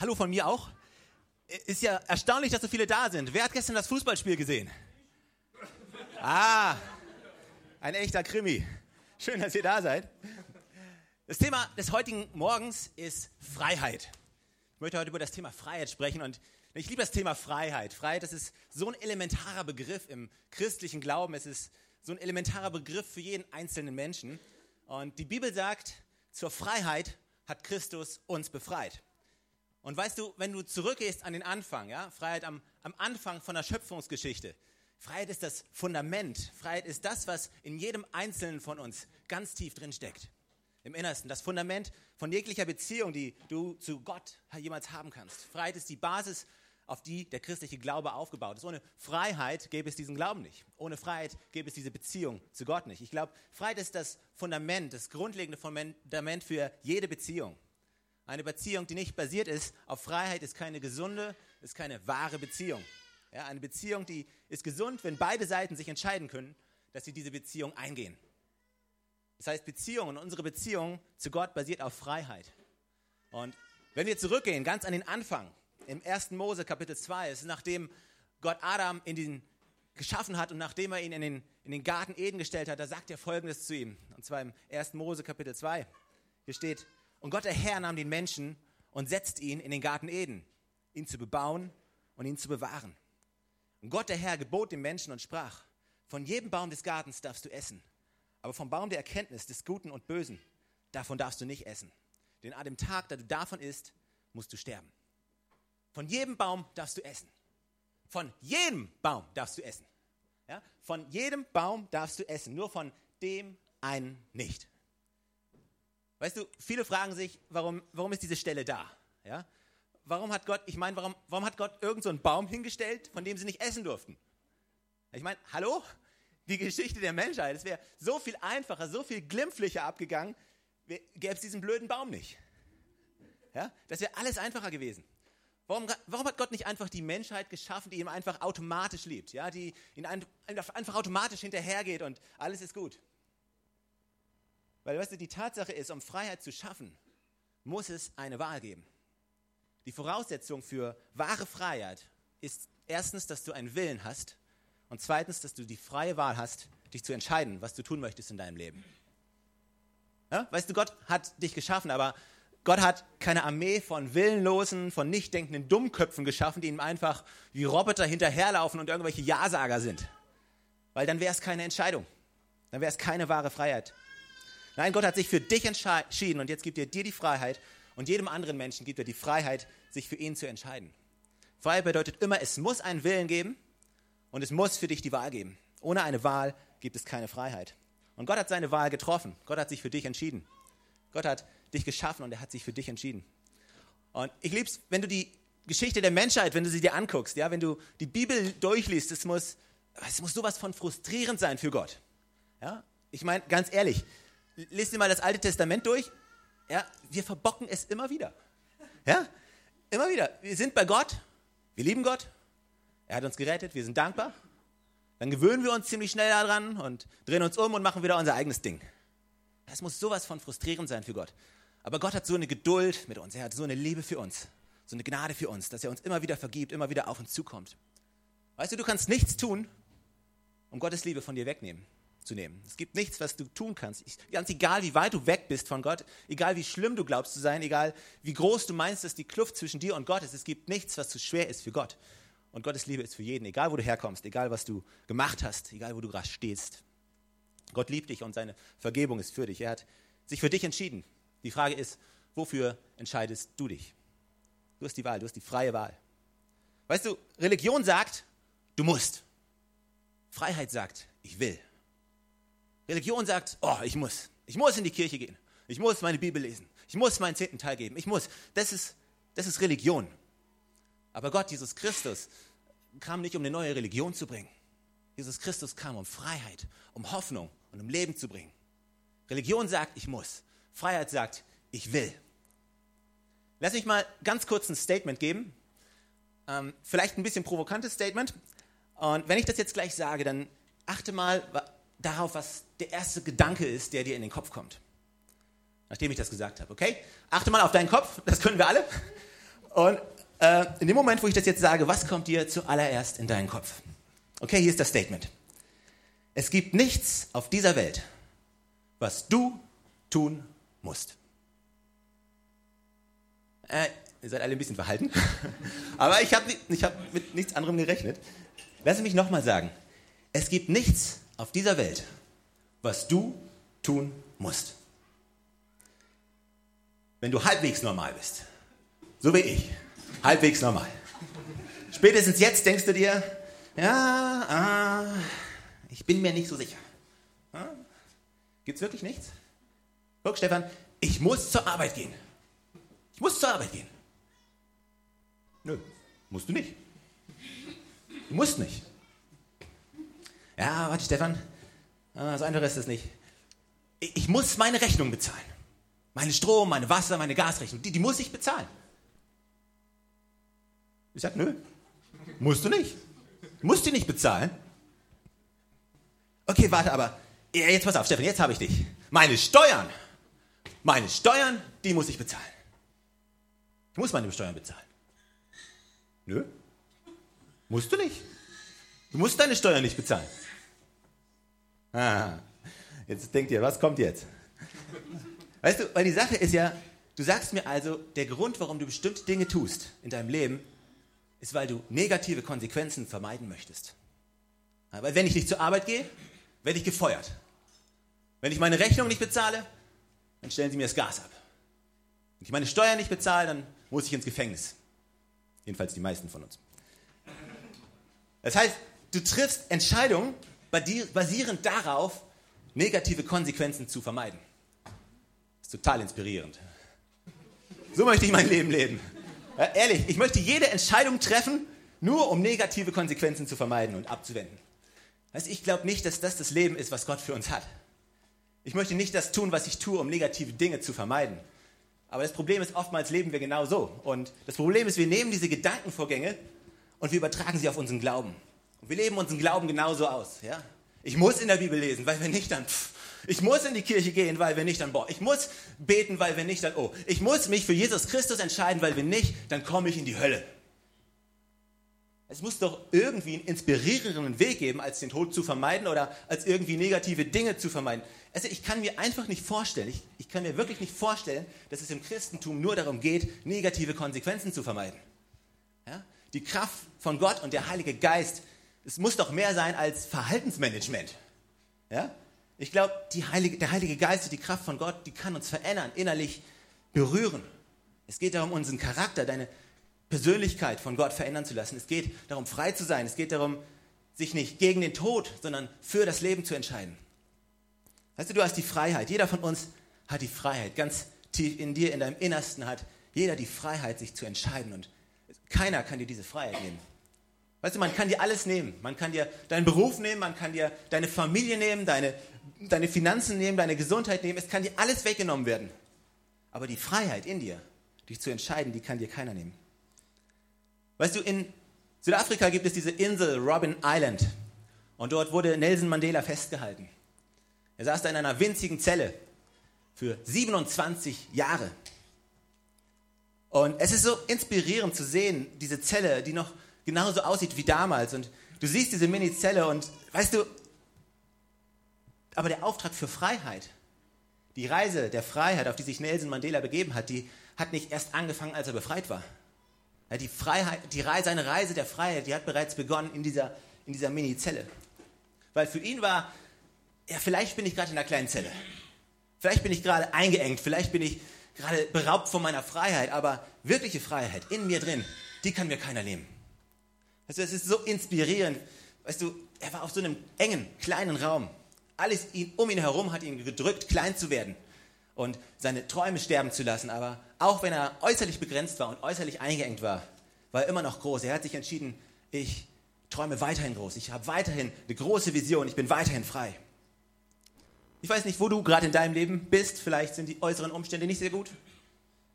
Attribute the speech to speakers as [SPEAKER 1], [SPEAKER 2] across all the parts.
[SPEAKER 1] Hallo von mir auch. Ist ja erstaunlich, dass so viele da sind. Wer hat gestern das Fußballspiel gesehen? Ah, ein echter Krimi. Schön, dass ihr da seid. Das Thema des heutigen Morgens ist Freiheit. Ich möchte heute über das Thema Freiheit sprechen und ich liebe das Thema Freiheit. Freiheit, das ist so ein elementarer Begriff im christlichen Glauben. Es ist so ein elementarer Begriff für jeden einzelnen Menschen. Und die Bibel sagt, zur Freiheit hat Christus uns befreit. Und weißt du, wenn du zurückgehst an den Anfang, ja, Freiheit am, am Anfang von der Schöpfungsgeschichte, Freiheit ist das Fundament. Freiheit ist das, was in jedem Einzelnen von uns ganz tief drin steckt. Im Innersten. Das Fundament von jeglicher Beziehung, die du zu Gott jemals haben kannst. Freiheit ist die Basis, auf die der christliche Glaube aufgebaut ist. Ohne Freiheit gäbe es diesen Glauben nicht. Ohne Freiheit gäbe es diese Beziehung zu Gott nicht. Ich glaube, Freiheit ist das Fundament, das grundlegende Fundament für jede Beziehung. Eine Beziehung, die nicht basiert ist auf Freiheit, ist keine gesunde, ist keine wahre Beziehung. Ja, eine Beziehung, die ist gesund, wenn beide Seiten sich entscheiden können, dass sie diese Beziehung eingehen. Das heißt, Beziehung und unsere Beziehung zu Gott basiert auf Freiheit. Und wenn wir zurückgehen, ganz an den Anfang, im 1. Mose Kapitel 2, es ist nachdem Gott Adam in den geschaffen hat und nachdem er ihn in den, in den Garten Eden gestellt hat, da sagt er Folgendes zu ihm. Und zwar im 1. Mose Kapitel 2. Hier steht, und Gott der Herr nahm den Menschen und setzte ihn in den Garten Eden, ihn zu bebauen und ihn zu bewahren. Und Gott der Herr gebot dem Menschen und sprach, von jedem Baum des Gartens darfst du essen, aber vom Baum der Erkenntnis des Guten und Bösen, davon darfst du nicht essen. Denn an dem Tag, da du davon isst, musst du sterben. Von jedem Baum darfst du essen. Von jedem Baum darfst du essen. Ja? Von jedem Baum darfst du essen, nur von dem einen nicht. Weißt du, viele fragen sich, warum, warum ist diese Stelle da? Ja? Warum hat Gott, ich meine, warum, warum hat Gott irgendeinen so Baum hingestellt, von dem sie nicht essen durften? Ich meine, hallo? Die Geschichte der Menschheit, es wäre so viel einfacher, so viel glimpflicher abgegangen, gäbe es diesen blöden Baum nicht. Ja? Das wäre alles einfacher gewesen. Warum, warum, hat Gott nicht einfach die Menschheit geschaffen, die ihm einfach automatisch liebt, ja? die ihn einfach automatisch hinterhergeht und alles ist gut? Weil, weißt du, die Tatsache ist, um Freiheit zu schaffen, muss es eine Wahl geben. Die Voraussetzung für wahre Freiheit ist erstens, dass du einen Willen hast und zweitens, dass du die freie Wahl hast, dich zu entscheiden, was du tun möchtest in deinem Leben. Ja? Weißt du, Gott hat dich geschaffen, aber Gott hat keine Armee von willenlosen, von nicht denkenden Dummköpfen geschaffen, die ihm einfach wie Roboter hinterherlaufen und irgendwelche Ja-Sager sind. Weil dann wäre es keine Entscheidung. Dann wäre es keine wahre Freiheit. Nein, Gott hat sich für dich entschieden und jetzt gibt er dir die Freiheit und jedem anderen Menschen gibt er die Freiheit, sich für ihn zu entscheiden. Freiheit bedeutet immer, es muss einen Willen geben und es muss für dich die Wahl geben. Ohne eine Wahl gibt es keine Freiheit. Und Gott hat seine Wahl getroffen. Gott hat sich für dich entschieden. Gott hat dich geschaffen und er hat sich für dich entschieden. Und ich liebe es, wenn du die Geschichte der Menschheit, wenn du sie dir anguckst, ja, wenn du die Bibel durchliest, es muss, es muss sowas von frustrierend sein für Gott. Ja? Ich meine, ganz ehrlich, lest dir mal das Alte Testament durch. Ja, wir verbocken es immer wieder. Ja, immer wieder. Wir sind bei Gott, wir lieben Gott, er hat uns gerettet, wir sind dankbar. Dann gewöhnen wir uns ziemlich schnell daran und drehen uns um und machen wieder unser eigenes Ding. Das muss sowas von frustrierend sein für Gott. Aber Gott hat so eine Geduld mit uns, er hat so eine Liebe für uns, so eine Gnade für uns, dass er uns immer wieder vergibt, immer wieder auf uns zukommt. Weißt du, du kannst nichts tun, um Gottes Liebe von dir wegnehmen zu nehmen. Es gibt nichts, was du tun kannst. Ganz egal, wie weit du weg bist von Gott, egal wie schlimm du glaubst zu sein, egal wie groß du meinst, dass die Kluft zwischen dir und Gott ist, es gibt nichts, was zu schwer ist für Gott. Und Gottes Liebe ist für jeden, egal wo du herkommst, egal was du gemacht hast, egal wo du gerade stehst. Gott liebt dich und seine Vergebung ist für dich. Er hat sich für dich entschieden. Die Frage ist, wofür entscheidest du dich? Du hast die Wahl, du hast die freie Wahl. Weißt du, Religion sagt, du musst. Freiheit sagt, ich will. Religion sagt, oh, ich muss. Ich muss in die Kirche gehen. Ich muss meine Bibel lesen. Ich muss meinen zehnten Teil geben. Ich muss. Das ist, das ist Religion. Aber Gott, Jesus Christus, kam nicht, um eine neue Religion zu bringen. Jesus Christus kam, um Freiheit, um Hoffnung und um Leben zu bringen. Religion sagt, ich muss. Freiheit sagt, ich will. Lass mich mal ganz kurz ein Statement geben. Ähm, vielleicht ein bisschen provokantes Statement. Und wenn ich das jetzt gleich sage, dann achte mal, darauf, was der erste Gedanke ist, der dir in den Kopf kommt. Nachdem ich das gesagt habe, okay? Achte mal auf deinen Kopf, das können wir alle. Und äh, in dem Moment, wo ich das jetzt sage, was kommt dir zuallererst in deinen Kopf? Okay, hier ist das Statement. Es gibt nichts auf dieser Welt, was du tun musst. Äh, ihr seid alle ein bisschen verhalten, aber ich habe ich hab mit nichts anderem gerechnet. Lass mich nochmal sagen. Es gibt nichts auf dieser Welt, was du tun musst. Wenn du halbwegs normal bist, so wie ich, halbwegs normal. Spätestens jetzt denkst du dir, ja, ah, ich bin mir nicht so sicher. Ah, Gibt es wirklich nichts? Guck, Stefan, ich muss zur Arbeit gehen. Ich muss zur Arbeit gehen. Nö, musst du nicht. Du musst nicht. Ja, warte, Stefan, ah, so einfach ist es nicht. Ich muss meine Rechnung bezahlen. Meine Strom, meine Wasser, meine Gasrechnung, die, die muss ich bezahlen. Ich sage, nö, musst du nicht. Musst du nicht bezahlen. Okay, warte, aber jetzt pass auf, Stefan, jetzt habe ich dich. Meine Steuern, meine Steuern, die muss ich bezahlen. Ich muss meine Steuern bezahlen. Nö, musst du nicht. Du musst deine Steuern nicht bezahlen. Jetzt denkt ihr, was kommt jetzt? Weißt du, weil die Sache ist ja, du sagst mir also, der Grund, warum du bestimmte Dinge tust in deinem Leben, ist, weil du negative Konsequenzen vermeiden möchtest. Weil wenn ich nicht zur Arbeit gehe, werde ich gefeuert. Wenn ich meine Rechnung nicht bezahle, dann stellen sie mir das Gas ab. Wenn ich meine Steuern nicht bezahle, dann muss ich ins Gefängnis. Jedenfalls die meisten von uns. Das heißt, du triffst Entscheidungen basierend darauf, negative Konsequenzen zu vermeiden. Das ist total inspirierend. So möchte ich mein Leben leben. Ja, ehrlich, ich möchte jede Entscheidung treffen, nur um negative Konsequenzen zu vermeiden und abzuwenden. Also ich glaube nicht, dass das das Leben ist, was Gott für uns hat. Ich möchte nicht das tun, was ich tue, um negative Dinge zu vermeiden. Aber das Problem ist, oftmals leben wir genau so. Und das Problem ist, wir nehmen diese Gedankenvorgänge und wir übertragen sie auf unseren Glauben. Und wir leben unseren Glauben genauso aus. Ja? Ich muss in der Bibel lesen, weil wenn nicht, dann pff, ich muss in die Kirche gehen, weil wenn nicht, dann boah. Ich muss beten, weil wenn nicht, dann oh. Ich muss mich für Jesus Christus entscheiden, weil wenn nicht, dann komme ich in die Hölle. Es muss doch irgendwie einen inspirierenden Weg geben, als den Tod zu vermeiden oder als irgendwie negative Dinge zu vermeiden. Also ich kann mir einfach nicht vorstellen, ich, ich kann mir wirklich nicht vorstellen, dass es im Christentum nur darum geht, negative Konsequenzen zu vermeiden. Ja? Die Kraft von Gott und der Heilige Geist, es muss doch mehr sein als Verhaltensmanagement. Ja? Ich glaube, Heilige, der Heilige Geist und die Kraft von Gott, die kann uns verändern, innerlich berühren. Es geht darum, unseren Charakter, deine Persönlichkeit von Gott verändern zu lassen. Es geht darum, frei zu sein. Es geht darum, sich nicht gegen den Tod, sondern für das Leben zu entscheiden. Weißt du, du hast die Freiheit. Jeder von uns hat die Freiheit. Ganz tief in dir, in deinem Innersten hat jeder die Freiheit, sich zu entscheiden. Und keiner kann dir diese Freiheit nehmen. Weißt du, man kann dir alles nehmen. Man kann dir deinen Beruf nehmen, man kann dir deine Familie nehmen, deine deine Finanzen nehmen, deine Gesundheit nehmen, es kann dir alles weggenommen werden. Aber die Freiheit in dir, dich zu entscheiden, die kann dir keiner nehmen. Weißt du, in Südafrika gibt es diese Insel Robin Island und dort wurde Nelson Mandela festgehalten. Er saß da in einer winzigen Zelle für 27 Jahre. Und es ist so inspirierend zu sehen, diese Zelle, die noch genauso aussieht wie damals. Und du siehst diese Mini-Zelle und weißt du, aber der Auftrag für Freiheit, die Reise der Freiheit, auf die sich Nelson Mandela begeben hat, die hat nicht erst angefangen, als er befreit war. die Freiheit, die Reise, seine Reise der Freiheit, die hat bereits begonnen in dieser, in dieser Mini-Zelle. Weil für ihn war, ja, vielleicht bin ich gerade in einer kleinen Zelle. Vielleicht bin ich gerade eingeengt, vielleicht bin ich gerade beraubt von meiner Freiheit, aber wirkliche Freiheit in mir drin, die kann mir keiner nehmen. Also es ist so inspirierend. Weißt du, er war auf so einem engen, kleinen Raum. Alles um ihn herum hat ihn gedrückt, klein zu werden und seine Träume sterben zu lassen. Aber auch wenn er äußerlich begrenzt war und äußerlich eingeengt war, war er immer noch groß. Er hat sich entschieden, ich träume weiterhin groß. Ich habe weiterhin eine große Vision. Ich bin weiterhin frei. Ich weiß nicht, wo du gerade in deinem Leben bist. Vielleicht sind die äußeren Umstände nicht sehr gut.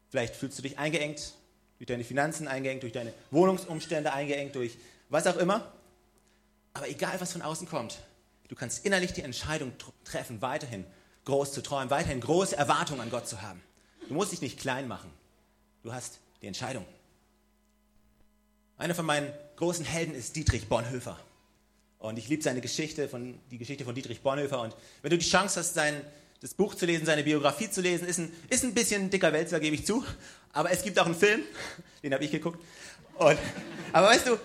[SPEAKER 1] Vielleicht fühlst du dich eingeengt, durch deine Finanzen eingeengt, durch deine Wohnungsumstände eingeengt, durch was auch immer. Aber egal, was von außen kommt, Du kannst innerlich die Entscheidung treffen, weiterhin groß zu träumen, weiterhin große Erwartungen an Gott zu haben. Du musst dich nicht klein machen. Du hast die Entscheidung. Einer von meinen großen Helden ist Dietrich Bonhoeffer. Und ich liebe seine Geschichte, von, die Geschichte von Dietrich Bonhoeffer. Und wenn du die Chance hast, sein, das Buch zu lesen, seine Biografie zu lesen, ist ein, ist ein bisschen dicker Wälzer, gebe ich zu. Aber es gibt auch einen Film, den habe ich geguckt. Und, aber weißt du,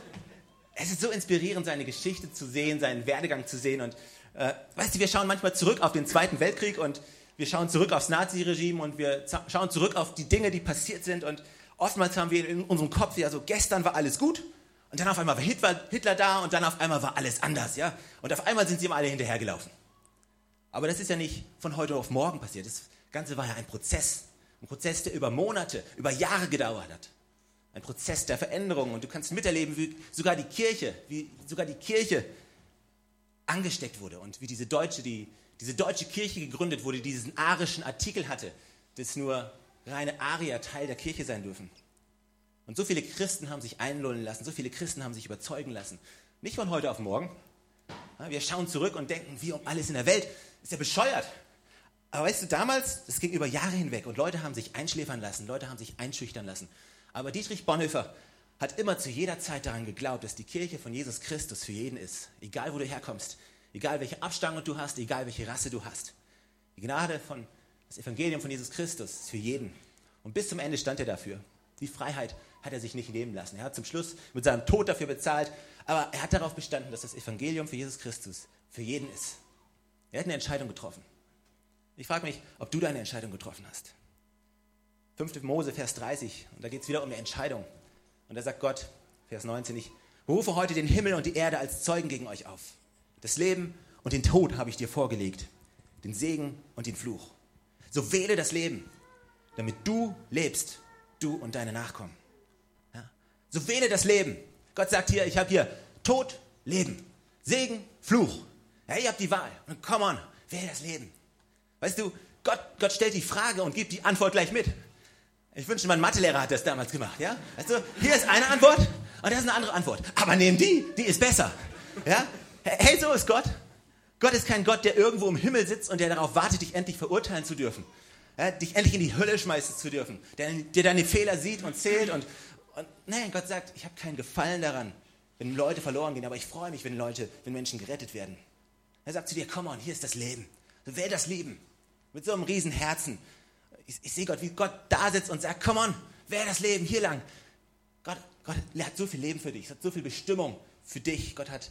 [SPEAKER 1] es ist so inspirierend, seine Geschichte zu sehen, seinen Werdegang zu sehen. Und äh, weißt du, wir schauen manchmal zurück auf den Zweiten Weltkrieg und wir schauen zurück aufs Naziregime und wir schauen zurück auf die Dinge, die passiert sind. Und oftmals haben wir in unserem Kopf ja so, gestern war alles gut und dann auf einmal war Hitler, Hitler da und dann auf einmal war alles anders. ja. Und auf einmal sind sie ihm alle hinterhergelaufen. Aber das ist ja nicht von heute auf morgen passiert. Das Ganze war ja ein Prozess. Ein Prozess, der über Monate, über Jahre gedauert hat. Ein Prozess der Veränderung. Und du kannst miterleben, wie sogar die Kirche, wie sogar die Kirche angesteckt wurde und wie diese deutsche, die, diese deutsche Kirche gegründet wurde, die diesen arischen Artikel hatte, dass nur reine Arier Teil der Kirche sein dürfen. Und so viele Christen haben sich einlullen lassen, so viele Christen haben sich überzeugen lassen. Nicht von heute auf morgen. Wir schauen zurück und denken, wie um alles in der Welt. Ist ja bescheuert. Aber weißt du, damals, das ging über Jahre hinweg und Leute haben sich einschläfern lassen, Leute haben sich einschüchtern lassen. Aber Dietrich Bonhoeffer hat immer zu jeder Zeit daran geglaubt, dass die Kirche von Jesus Christus für jeden ist. Egal, wo du herkommst, egal welche Abstammung du hast, egal welche Rasse du hast. Die Gnade von, das Evangelium von Jesus Christus ist für jeden. Und bis zum Ende stand er dafür. Die Freiheit hat er sich nicht nehmen lassen. Er hat zum Schluss mit seinem Tod dafür bezahlt, aber er hat darauf bestanden, dass das Evangelium für Jesus Christus für jeden ist. Er hat eine Entscheidung getroffen. Ich frage mich, ob du deine Entscheidung getroffen hast. 5. Mose, Vers 30, und da geht es wieder um eine Entscheidung. Und da sagt Gott, Vers 19, ich berufe heute den Himmel und die Erde als Zeugen gegen euch auf. Das Leben und den Tod habe ich dir vorgelegt, den Segen und den Fluch. So wähle das Leben, damit du lebst, du und deine Nachkommen. So wähle das Leben. Gott sagt hier, ich habe hier Tod, Leben, Segen, Fluch. Ja, ihr habt die Wahl. Und come on, wähle das Leben. Weißt du, Gott, Gott stellt die Frage und gibt die Antwort gleich mit. Ich wünschte, mein Mathelehrer hat das damals gemacht. Ja? Du, hier ist eine Antwort und da ist eine andere Antwort. Aber nehmen die, die ist besser. Ja? Hey, so ist Gott. Gott ist kein Gott, der irgendwo im Himmel sitzt und der darauf wartet, dich endlich verurteilen zu dürfen. Ja, dich endlich in die Hölle schmeißen zu dürfen. Der, der deine Fehler sieht und zählt. Und, und nein, Gott sagt, ich habe keinen Gefallen daran, wenn Leute verloren gehen, aber ich freue mich, wenn Leute, wenn Menschen gerettet werden. Er sagt zu dir, komm on, hier ist das Leben. So wähl das Leben. Mit so einem riesen Herzen. Ich, ich sehe Gott, wie Gott da sitzt und sagt, komm on, wähl das Leben hier lang. Gott, Gott hat so viel Leben für dich, hat so viel Bestimmung für dich. Gott hat,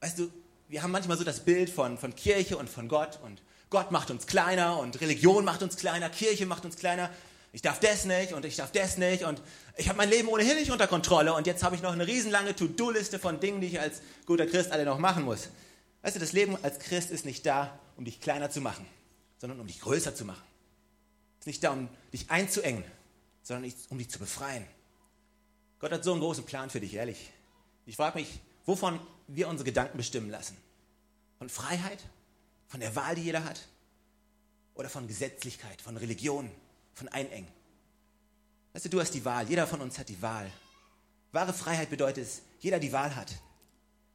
[SPEAKER 1] weißt du, wir haben manchmal so das Bild von, von Kirche und von Gott und Gott macht uns kleiner und Religion macht uns kleiner, Kirche macht uns kleiner. Ich darf das nicht und ich darf das nicht und ich habe mein Leben ohnehin nicht unter Kontrolle und jetzt habe ich noch eine riesenlange To-Do-Liste von Dingen, die ich als guter Christ alle noch machen muss. Weißt du, das Leben als Christ ist nicht da, um dich kleiner zu machen, sondern um dich größer zu machen. Es ist nicht da, um dich einzuengen, sondern um dich zu befreien. Gott hat so einen großen Plan für dich, ehrlich. Ich frage mich, wovon wir unsere Gedanken bestimmen lassen. Von Freiheit? Von der Wahl, die jeder hat? Oder von Gesetzlichkeit, von Religion, von Einengen? Weißt du, du hast die Wahl. Jeder von uns hat die Wahl. Wahre Freiheit bedeutet es, jeder die Wahl hat.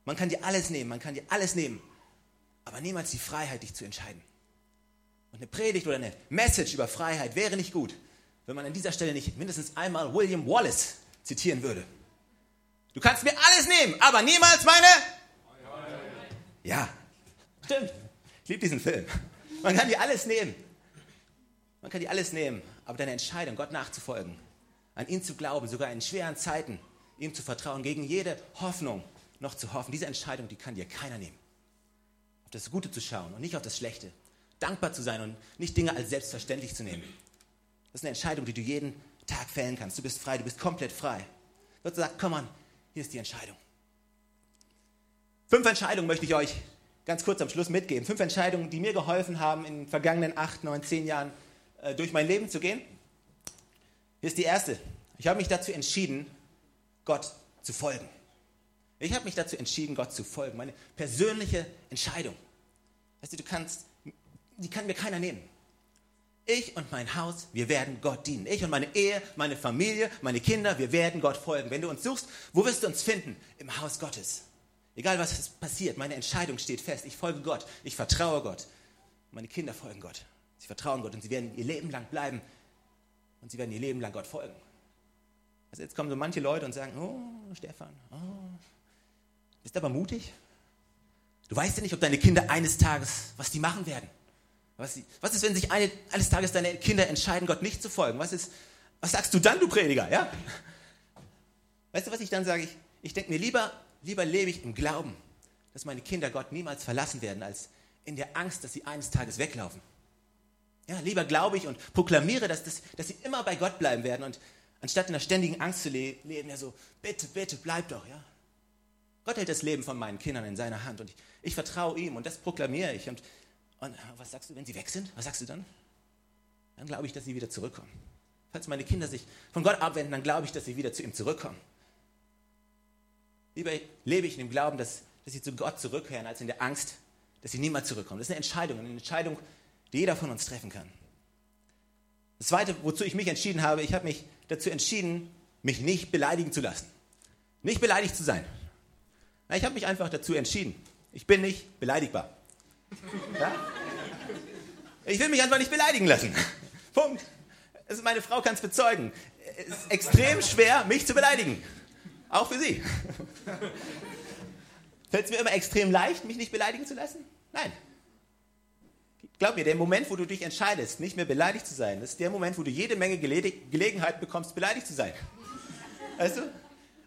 [SPEAKER 1] Man kann dir alles nehmen, man kann dir alles nehmen, aber niemals die Freiheit, dich zu entscheiden. Und eine Predigt oder eine Message über Freiheit wäre nicht gut, wenn man an dieser Stelle nicht mindestens einmal William Wallace zitieren würde. Du kannst mir alles nehmen, aber niemals meine. Ja, stimmt. Ich liebe diesen Film. Man kann dir alles nehmen. Man kann dir alles nehmen, aber deine Entscheidung, Gott nachzufolgen, an ihn zu glauben, sogar in schweren Zeiten, ihm zu vertrauen, gegen jede Hoffnung noch zu hoffen, diese Entscheidung, die kann dir keiner nehmen. Auf das Gute zu schauen und nicht auf das Schlechte. Dankbar zu sein und nicht Dinge als selbstverständlich zu nehmen. Das ist eine Entscheidung, die du jeden Tag fällen kannst. Du bist frei, du bist komplett frei. Gott sagt, komm an, hier ist die Entscheidung. Fünf Entscheidungen möchte ich euch ganz kurz am Schluss mitgeben. Fünf Entscheidungen, die mir geholfen haben, in den vergangenen acht, neun, zehn Jahren äh, durch mein Leben zu gehen. Hier ist die erste. Ich habe mich dazu entschieden, Gott zu folgen. Ich habe mich dazu entschieden, Gott zu folgen. Meine persönliche Entscheidung. Weißt du, du kannst, die kann mir keiner nehmen. Ich und mein Haus, wir werden Gott dienen. Ich und meine Ehe, meine Familie, meine Kinder, wir werden Gott folgen. Wenn du uns suchst, wo wirst du uns finden? Im Haus Gottes. Egal was passiert, meine Entscheidung steht fest. Ich folge Gott. Ich vertraue Gott. Meine Kinder folgen Gott. Sie vertrauen Gott und sie werden ihr Leben lang bleiben und sie werden ihr Leben lang Gott folgen. Also jetzt kommen so manche Leute und sagen, oh, Stefan, oh, bist aber mutig. Du weißt ja nicht, ob deine Kinder eines Tages, was die machen werden. Was, was ist, wenn sich eine, eines Tages deine Kinder entscheiden, Gott nicht zu folgen? Was, ist, was sagst du dann, du Prediger? Ja? Weißt du, was ich dann sage? Ich, ich denke mir, lieber, lieber lebe ich im Glauben, dass meine Kinder Gott niemals verlassen werden, als in der Angst, dass sie eines Tages weglaufen. Ja, lieber glaube ich und proklamiere, dass, das, dass sie immer bei Gott bleiben werden und anstatt in der ständigen Angst zu le leben, ja so, bitte, bitte, bleib doch, ja. Gott hält das Leben von meinen Kindern in seiner Hand und ich, ich vertraue ihm und das proklamiere ich. Und, und was sagst du, wenn sie weg sind? Was sagst du dann? Dann glaube ich, dass sie wieder zurückkommen. Falls meine Kinder sich von Gott abwenden, dann glaube ich, dass sie wieder zu ihm zurückkommen. Lieber lebe ich in dem Glauben, dass, dass sie zu Gott zurückkehren, als in der Angst, dass sie niemals zurückkommen. Das ist eine Entscheidung, eine Entscheidung, die jeder von uns treffen kann. Das Zweite, wozu ich mich entschieden habe, ich habe mich dazu entschieden, mich nicht beleidigen zu lassen. Nicht beleidigt zu sein. Ich habe mich einfach dazu entschieden. Ich bin nicht beleidigbar. Ja? Ich will mich einfach nicht beleidigen lassen. Punkt. Also meine Frau kann es bezeugen. Es ist extrem schwer, mich zu beleidigen. Auch für sie. Fällt es mir immer extrem leicht, mich nicht beleidigen zu lassen? Nein. Glaub mir, der Moment, wo du dich entscheidest, nicht mehr beleidigt zu sein, ist der Moment, wo du jede Menge Gele Gelegenheit bekommst, beleidigt zu sein. Weißt du?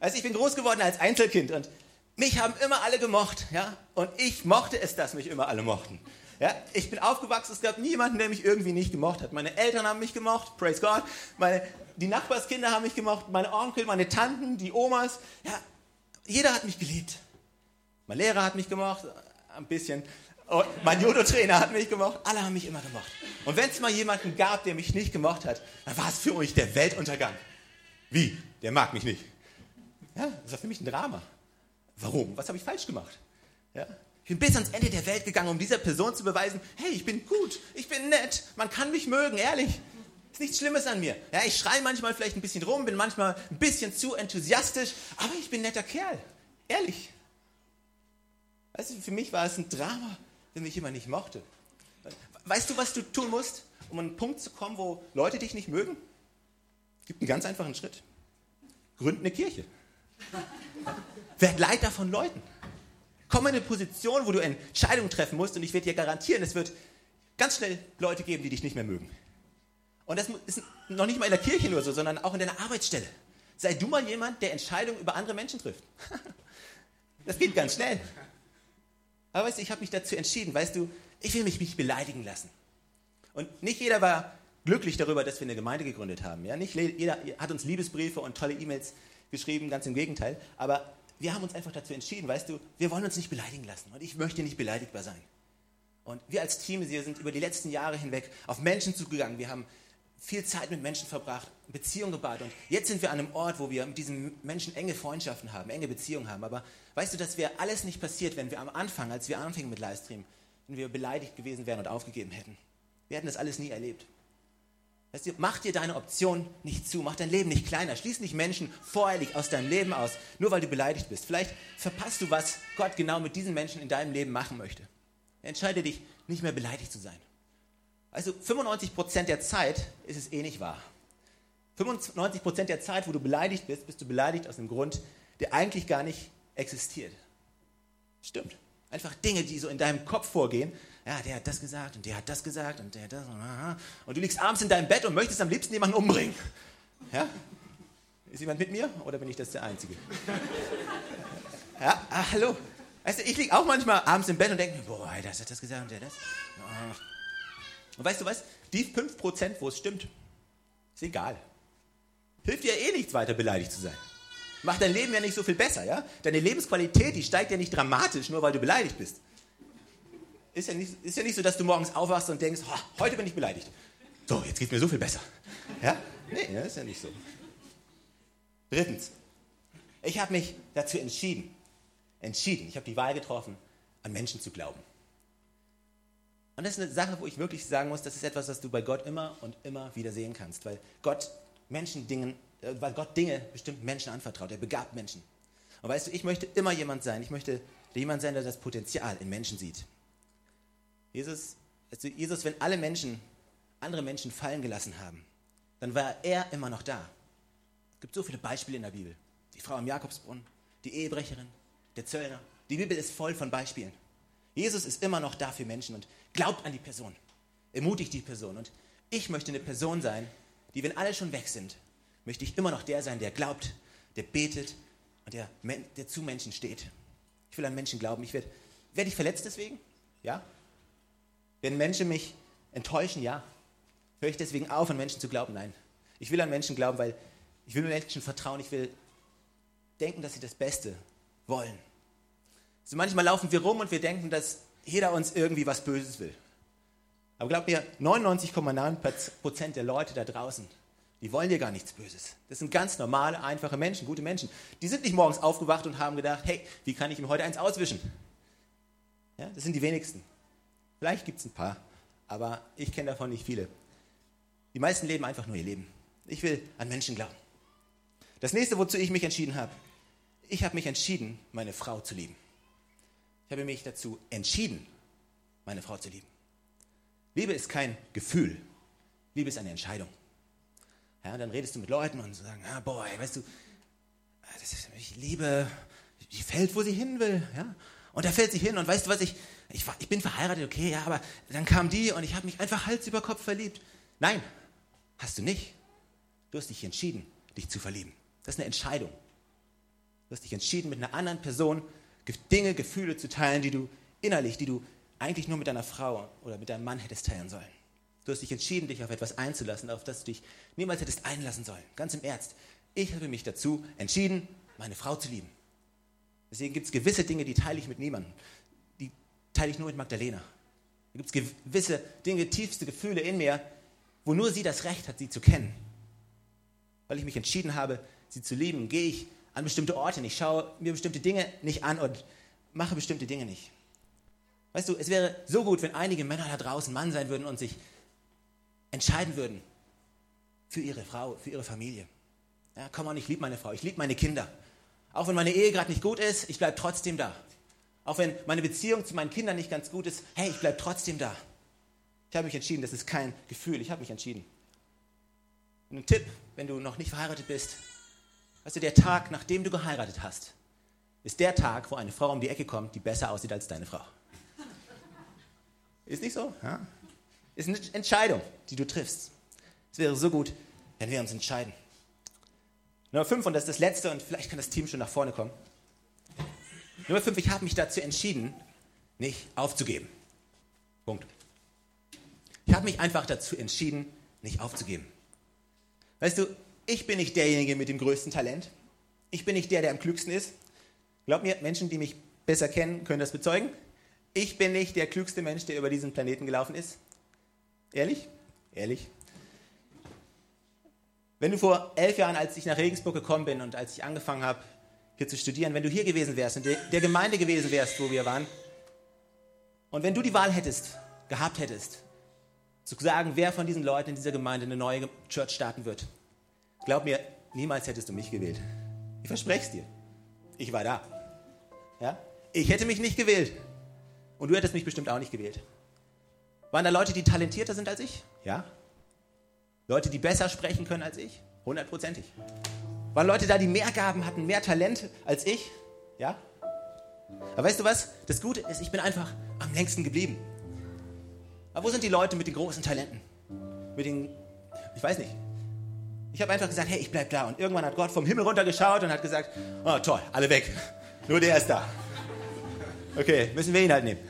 [SPEAKER 1] Also ich bin groß geworden als Einzelkind und mich haben immer alle gemocht, ja? Und ich mochte es, dass mich immer alle mochten. Ja? Ich bin aufgewachsen, es gab niemanden, der mich irgendwie nicht gemocht hat. Meine Eltern haben mich gemocht, praise God. Meine, die Nachbarskinder haben mich gemocht, meine Onkel, meine Tanten, die Omas. Ja, jeder hat mich geliebt. Mein Lehrer hat mich gemocht, ein bisschen. Und mein Judo-Trainer hat mich gemocht. Alle haben mich immer gemocht. Und wenn es mal jemanden gab, der mich nicht gemocht hat, dann war es für mich der Weltuntergang. Wie? Der mag mich nicht. Ja, das war für mich ein Drama. Warum? Was habe ich falsch gemacht? Ja? Ich bin bis ans Ende der Welt gegangen, um dieser Person zu beweisen, hey, ich bin gut, ich bin nett, man kann mich mögen, ehrlich. Ist nichts Schlimmes an mir. Ja, ich schreie manchmal vielleicht ein bisschen rum, bin manchmal ein bisschen zu enthusiastisch, aber ich bin ein netter Kerl. Ehrlich. Weißt du, für mich war es ein Drama, wenn mich jemand nicht mochte. Weißt du, was du tun musst, um an einen Punkt zu kommen, wo Leute dich nicht mögen? Es gibt einen ganz einfachen Schritt. Gründ eine Kirche. Werd Leiter von Leuten. Komm in eine Position, wo du Entscheidungen treffen musst und ich werde dir garantieren, es wird ganz schnell Leute geben, die dich nicht mehr mögen. Und das ist noch nicht mal in der Kirche nur so, sondern auch in deiner Arbeitsstelle. Sei du mal jemand, der Entscheidungen über andere Menschen trifft. Das geht ganz schnell. Aber weißt du, ich habe mich dazu entschieden, weißt du, ich will mich nicht beleidigen lassen. Und nicht jeder war glücklich darüber, dass wir eine Gemeinde gegründet haben. Ja? Nicht jeder hat uns Liebesbriefe und tolle E-Mails geschrieben, ganz im Gegenteil. Aber wir haben uns einfach dazu entschieden, weißt du, wir wollen uns nicht beleidigen lassen. Und ich möchte nicht beleidigbar sein. Und wir als Team wir sind über die letzten Jahre hinweg auf Menschen zugegangen. Wir haben viel Zeit mit Menschen verbracht, Beziehungen gebaut. Und jetzt sind wir an einem Ort, wo wir mit diesen Menschen enge Freundschaften haben, enge Beziehungen haben. Aber weißt du, das wäre alles nicht passiert, wenn wir am Anfang, als wir anfingen mit Livestream, wenn wir beleidigt gewesen wären und aufgegeben hätten. Wir hätten das alles nie erlebt. Weißt du, mach dir deine Option nicht zu, mach dein Leben nicht kleiner, schließ nicht Menschen voreilig aus deinem Leben aus, nur weil du beleidigt bist. Vielleicht verpasst du, was Gott genau mit diesen Menschen in deinem Leben machen möchte. Entscheide dich, nicht mehr beleidigt zu sein. Also 95% der Zeit ist es eh nicht wahr. 95% der Zeit, wo du beleidigt bist, bist du beleidigt aus einem Grund, der eigentlich gar nicht existiert. Stimmt. Einfach Dinge, die so in deinem Kopf vorgehen. Ja, der hat das gesagt und der hat das gesagt und der hat das. Und du liegst abends in deinem Bett und möchtest am liebsten jemanden umbringen. Ja? Ist jemand mit mir oder bin ich das der Einzige? Ja, ah, hallo. Du, ich liege auch manchmal abends im Bett und denke, boah, der hat das gesagt und der das. Ach, und weißt du was? Die 5%, wo es stimmt, ist egal. Hilft dir eh nichts weiter beleidigt zu sein. Macht dein Leben ja nicht so viel besser, ja? Deine Lebensqualität, die steigt ja nicht dramatisch, nur weil du beleidigt bist. Ist ja nicht, ist ja nicht so, dass du morgens aufwachst und denkst, oh, heute bin ich beleidigt. So, jetzt geht mir so viel besser. Ja? Nee, ist ja nicht so. Drittens, ich habe mich dazu entschieden, entschieden, ich habe die Wahl getroffen, an Menschen zu glauben. Und das ist eine Sache, wo ich wirklich sagen muss, das ist etwas, was du bei Gott immer und immer wieder sehen kannst, weil Gott Menschen Dingen, äh, weil Gott Dinge bestimmten Menschen anvertraut. Er begabt Menschen. Und weißt du, ich möchte immer jemand sein. Ich möchte jemand sein, der das Potenzial in Menschen sieht. Jesus, also Jesus, wenn alle Menschen andere Menschen fallen gelassen haben, dann war er immer noch da. gibt so viele Beispiele in der Bibel. Die Frau am Jakobsbrunnen, die Ehebrecherin, der Zöllner. Die Bibel ist voll von Beispielen. Jesus ist immer noch da für Menschen und glaubt an die Person. Ermutigt die Person. Und ich möchte eine Person sein, die, wenn alle schon weg sind, möchte ich immer noch der sein, der glaubt, der betet und der, der zu Menschen steht. Ich will an Menschen glauben. Ich werde, werde ich verletzt deswegen? Ja. Wenn Menschen mich enttäuschen? Ja. Höre ich deswegen auf, an Menschen zu glauben? Nein. Ich will an Menschen glauben, weil ich will Menschen vertrauen, ich will denken, dass sie das Beste wollen. So manchmal laufen wir rum und wir denken, dass jeder uns irgendwie was Böses will. Aber glaubt mir, 99,9% der Leute da draußen, die wollen dir gar nichts Böses. Das sind ganz normale, einfache Menschen, gute Menschen. Die sind nicht morgens aufgewacht und haben gedacht, hey, wie kann ich ihm heute eins auswischen? Ja, das sind die wenigsten. Vielleicht gibt es ein paar, aber ich kenne davon nicht viele. Die meisten leben einfach nur ihr Leben. Ich will an Menschen glauben. Das nächste, wozu ich mich entschieden habe, ich habe mich entschieden, meine Frau zu lieben. Ich habe mich dazu entschieden, meine Frau zu lieben. Liebe ist kein Gefühl. Liebe ist eine Entscheidung. Ja, dann redest du mit Leuten und sagen, ah, boy, weißt du, ist, ich liebe, die fällt, wo sie hin will. Ja? Und da fällt sie hin und weißt du was, ich, ich, ich bin verheiratet, okay, ja, aber dann kam die und ich habe mich einfach Hals über Kopf verliebt. Nein, hast du nicht. Du hast dich entschieden, dich zu verlieben. Das ist eine Entscheidung. Du hast dich entschieden, mit einer anderen Person Dinge, Gefühle zu teilen, die du innerlich, die du eigentlich nur mit deiner Frau oder mit deinem Mann hättest teilen sollen. Du hast dich entschieden, dich auf etwas einzulassen, auf das du dich niemals hättest einlassen sollen. Ganz im Ernst. Ich habe mich dazu entschieden, meine Frau zu lieben. Deswegen gibt es gewisse Dinge, die teile ich mit niemandem. Die teile ich nur mit Magdalena. Da gibt es gewisse Dinge, tiefste Gefühle in mir, wo nur sie das Recht hat, sie zu kennen. Weil ich mich entschieden habe, sie zu lieben, gehe ich an bestimmte Orte nicht, schaue mir bestimmte Dinge nicht an und mache bestimmte Dinge nicht. Weißt du, es wäre so gut, wenn einige Männer da draußen Mann sein würden und sich entscheiden würden für ihre Frau, für ihre Familie. Ja, komm on, ich liebe meine Frau, ich liebe meine Kinder. Auch wenn meine Ehe gerade nicht gut ist, ich bleibe trotzdem da. Auch wenn meine Beziehung zu meinen Kindern nicht ganz gut ist, hey, ich bleibe trotzdem da. Ich habe mich entschieden, das ist kein Gefühl, ich habe mich entschieden. Und ein Tipp, wenn du noch nicht verheiratet bist, du, der Tag, nachdem du geheiratet hast, ist der Tag, wo eine Frau um die Ecke kommt, die besser aussieht als deine Frau. Ist nicht so? Ja? Ist eine Entscheidung, die du triffst. Es wäre so gut, wenn wir uns entscheiden. Nummer fünf, und das ist das letzte, und vielleicht kann das Team schon nach vorne kommen. Nummer fünf, ich habe mich dazu entschieden, nicht aufzugeben. Punkt. Ich habe mich einfach dazu entschieden, nicht aufzugeben. Weißt du, ich bin nicht derjenige mit dem größten Talent. Ich bin nicht der, der am klügsten ist. Glaub mir, Menschen, die mich besser kennen, können das bezeugen. Ich bin nicht der klügste Mensch, der über diesen Planeten gelaufen ist. Ehrlich? Ehrlich? Wenn du vor elf Jahren, als ich nach Regensburg gekommen bin und als ich angefangen habe, hier zu studieren, wenn du hier gewesen wärst und der Gemeinde gewesen wärst, wo wir waren, und wenn du die Wahl hättest, gehabt hättest, zu sagen, wer von diesen Leuten in dieser Gemeinde eine neue Church starten wird, glaub mir, niemals hättest du mich gewählt. Ich verspreche es dir. Ich war da. Ja? Ich hätte mich nicht gewählt. Und du hättest mich bestimmt auch nicht gewählt. Waren da Leute, die talentierter sind als ich? Ja. Leute, die besser sprechen können als ich? Hundertprozentig. Waren Leute da, die mehr Gaben hatten, mehr Talent als ich? Ja. Aber weißt du was? Das Gute ist, ich bin einfach am längsten geblieben. Aber wo sind die Leute mit den großen Talenten? Mit den, ich weiß nicht. Ich habe einfach gesagt, hey, ich bleib da. Und irgendwann hat Gott vom Himmel runtergeschaut und hat gesagt, oh toll, alle weg. Nur der ist da. Okay, müssen wir ihn halt nehmen.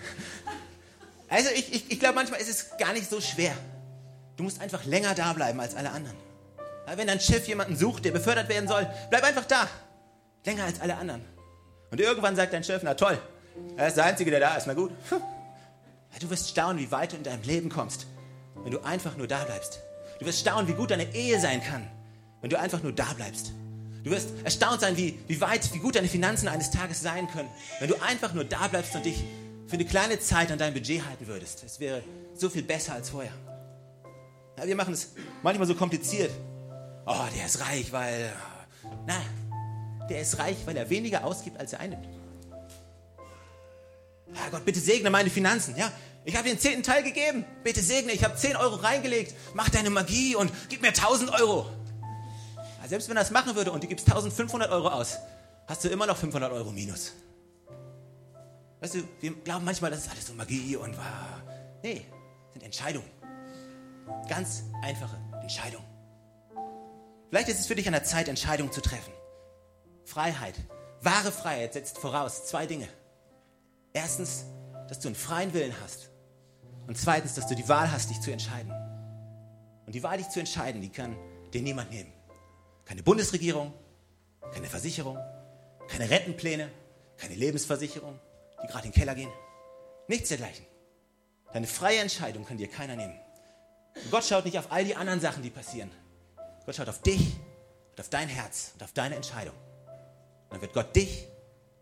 [SPEAKER 1] Also ich, ich, ich glaube, manchmal ist es gar nicht so schwer. Du musst einfach länger da bleiben als alle anderen. Aber wenn dein Chef jemanden sucht, der befördert werden soll, bleib einfach da. Länger als alle anderen. Und irgendwann sagt dein Chef, na toll, er ist der Einzige, der da ist, na gut. Du wirst staunen, wie weit du in deinem Leben kommst, wenn du einfach nur da bleibst. Du wirst staunen, wie gut deine Ehe sein kann, wenn du einfach nur da bleibst. Du wirst erstaunt sein, wie, wie weit, wie gut deine Finanzen eines Tages sein können, wenn du einfach nur da bleibst und dich für eine kleine Zeit an dein Budget halten würdest. Es wäre so viel besser als vorher. Ja, wir machen es manchmal so kompliziert. Oh, der ist reich, weil. Na, der ist reich, weil er weniger ausgibt, als er einnimmt. Ja, Gott, bitte segne meine Finanzen. Ja, ich habe dir einen zehnten Teil gegeben. Bitte segne, ich habe 10 Euro reingelegt. Mach deine Magie und gib mir 1000 Euro. selbst wenn er das machen würde und du gibst 1500 Euro aus, hast du immer noch 500 Euro minus. Weißt du, wir glauben manchmal, das ist alles so Magie und wow. Nee, sind Entscheidungen. Ganz einfache Entscheidungen. Vielleicht ist es für dich an der Zeit, Entscheidungen zu treffen. Freiheit, wahre Freiheit setzt voraus zwei Dinge. Erstens, dass du einen freien Willen hast. Und zweitens, dass du die Wahl hast, dich zu entscheiden. Und die Wahl, dich zu entscheiden, die kann dir niemand nehmen. Keine Bundesregierung, keine Versicherung, keine Rentenpläne, keine Lebensversicherung, die gerade in den Keller gehen. Nichts dergleichen. Deine freie Entscheidung kann dir keiner nehmen. Und Gott schaut nicht auf all die anderen Sachen, die passieren. Gott schaut auf dich und auf dein Herz und auf deine Entscheidung. Und dann wird Gott dich,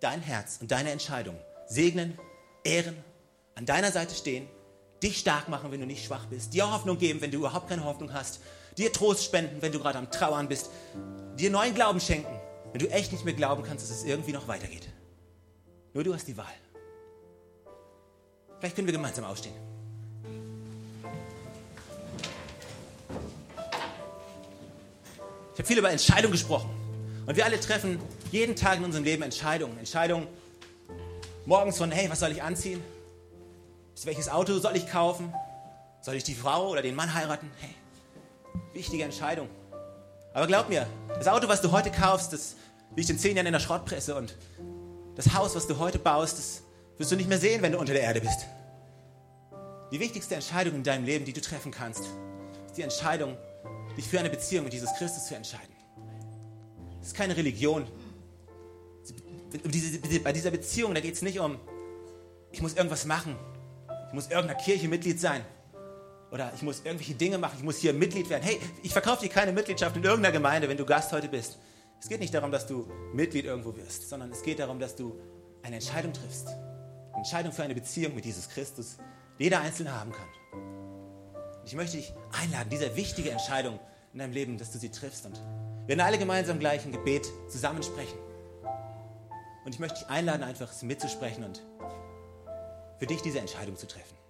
[SPEAKER 1] dein Herz und deine Entscheidung segnen, ehren, an deiner Seite stehen, dich stark machen, wenn du nicht schwach bist, dir Hoffnung geben, wenn du überhaupt keine Hoffnung hast, dir Trost spenden, wenn du gerade am Trauern bist, dir neuen Glauben schenken, wenn du echt nicht mehr glauben kannst, dass es irgendwie noch weitergeht. Nur du hast die Wahl. Vielleicht können wir gemeinsam aufstehen. Ich habe viel über Entscheidungen gesprochen. Und wir alle treffen jeden Tag in unserem Leben Entscheidungen. Entscheidungen morgens von, hey, was soll ich anziehen? Welches Auto soll ich kaufen? Soll ich die Frau oder den Mann heiraten? Hey, wichtige Entscheidung. Aber glaub mir, das Auto, was du heute kaufst, das liegt in zehn Jahren in der Schrottpresse und das Haus, was du heute baust, das wirst du nicht mehr sehen, wenn du unter der Erde bist. Die wichtigste Entscheidung in deinem Leben, die du treffen kannst, ist die Entscheidung, dich für eine Beziehung mit Jesus Christus zu entscheiden. Das ist keine Religion. Bei dieser Beziehung, da geht es nicht um, ich muss irgendwas machen, ich muss irgendeiner Kirche Mitglied sein oder ich muss irgendwelche Dinge machen, ich muss hier Mitglied werden. Hey, ich verkaufe dir keine Mitgliedschaft in irgendeiner Gemeinde, wenn du Gast heute bist. Es geht nicht darum, dass du Mitglied irgendwo wirst, sondern es geht darum, dass du eine Entscheidung triffst. Eine Entscheidung für eine Beziehung mit Jesus Christus, die jeder Einzelne haben kann. Ich möchte dich einladen, diese wichtige Entscheidung in deinem Leben, dass du sie triffst. Und wir werden alle gemeinsam gleich ein Gebet zusammensprechen. Und ich möchte dich einladen, einfach mitzusprechen und für dich diese Entscheidung zu treffen.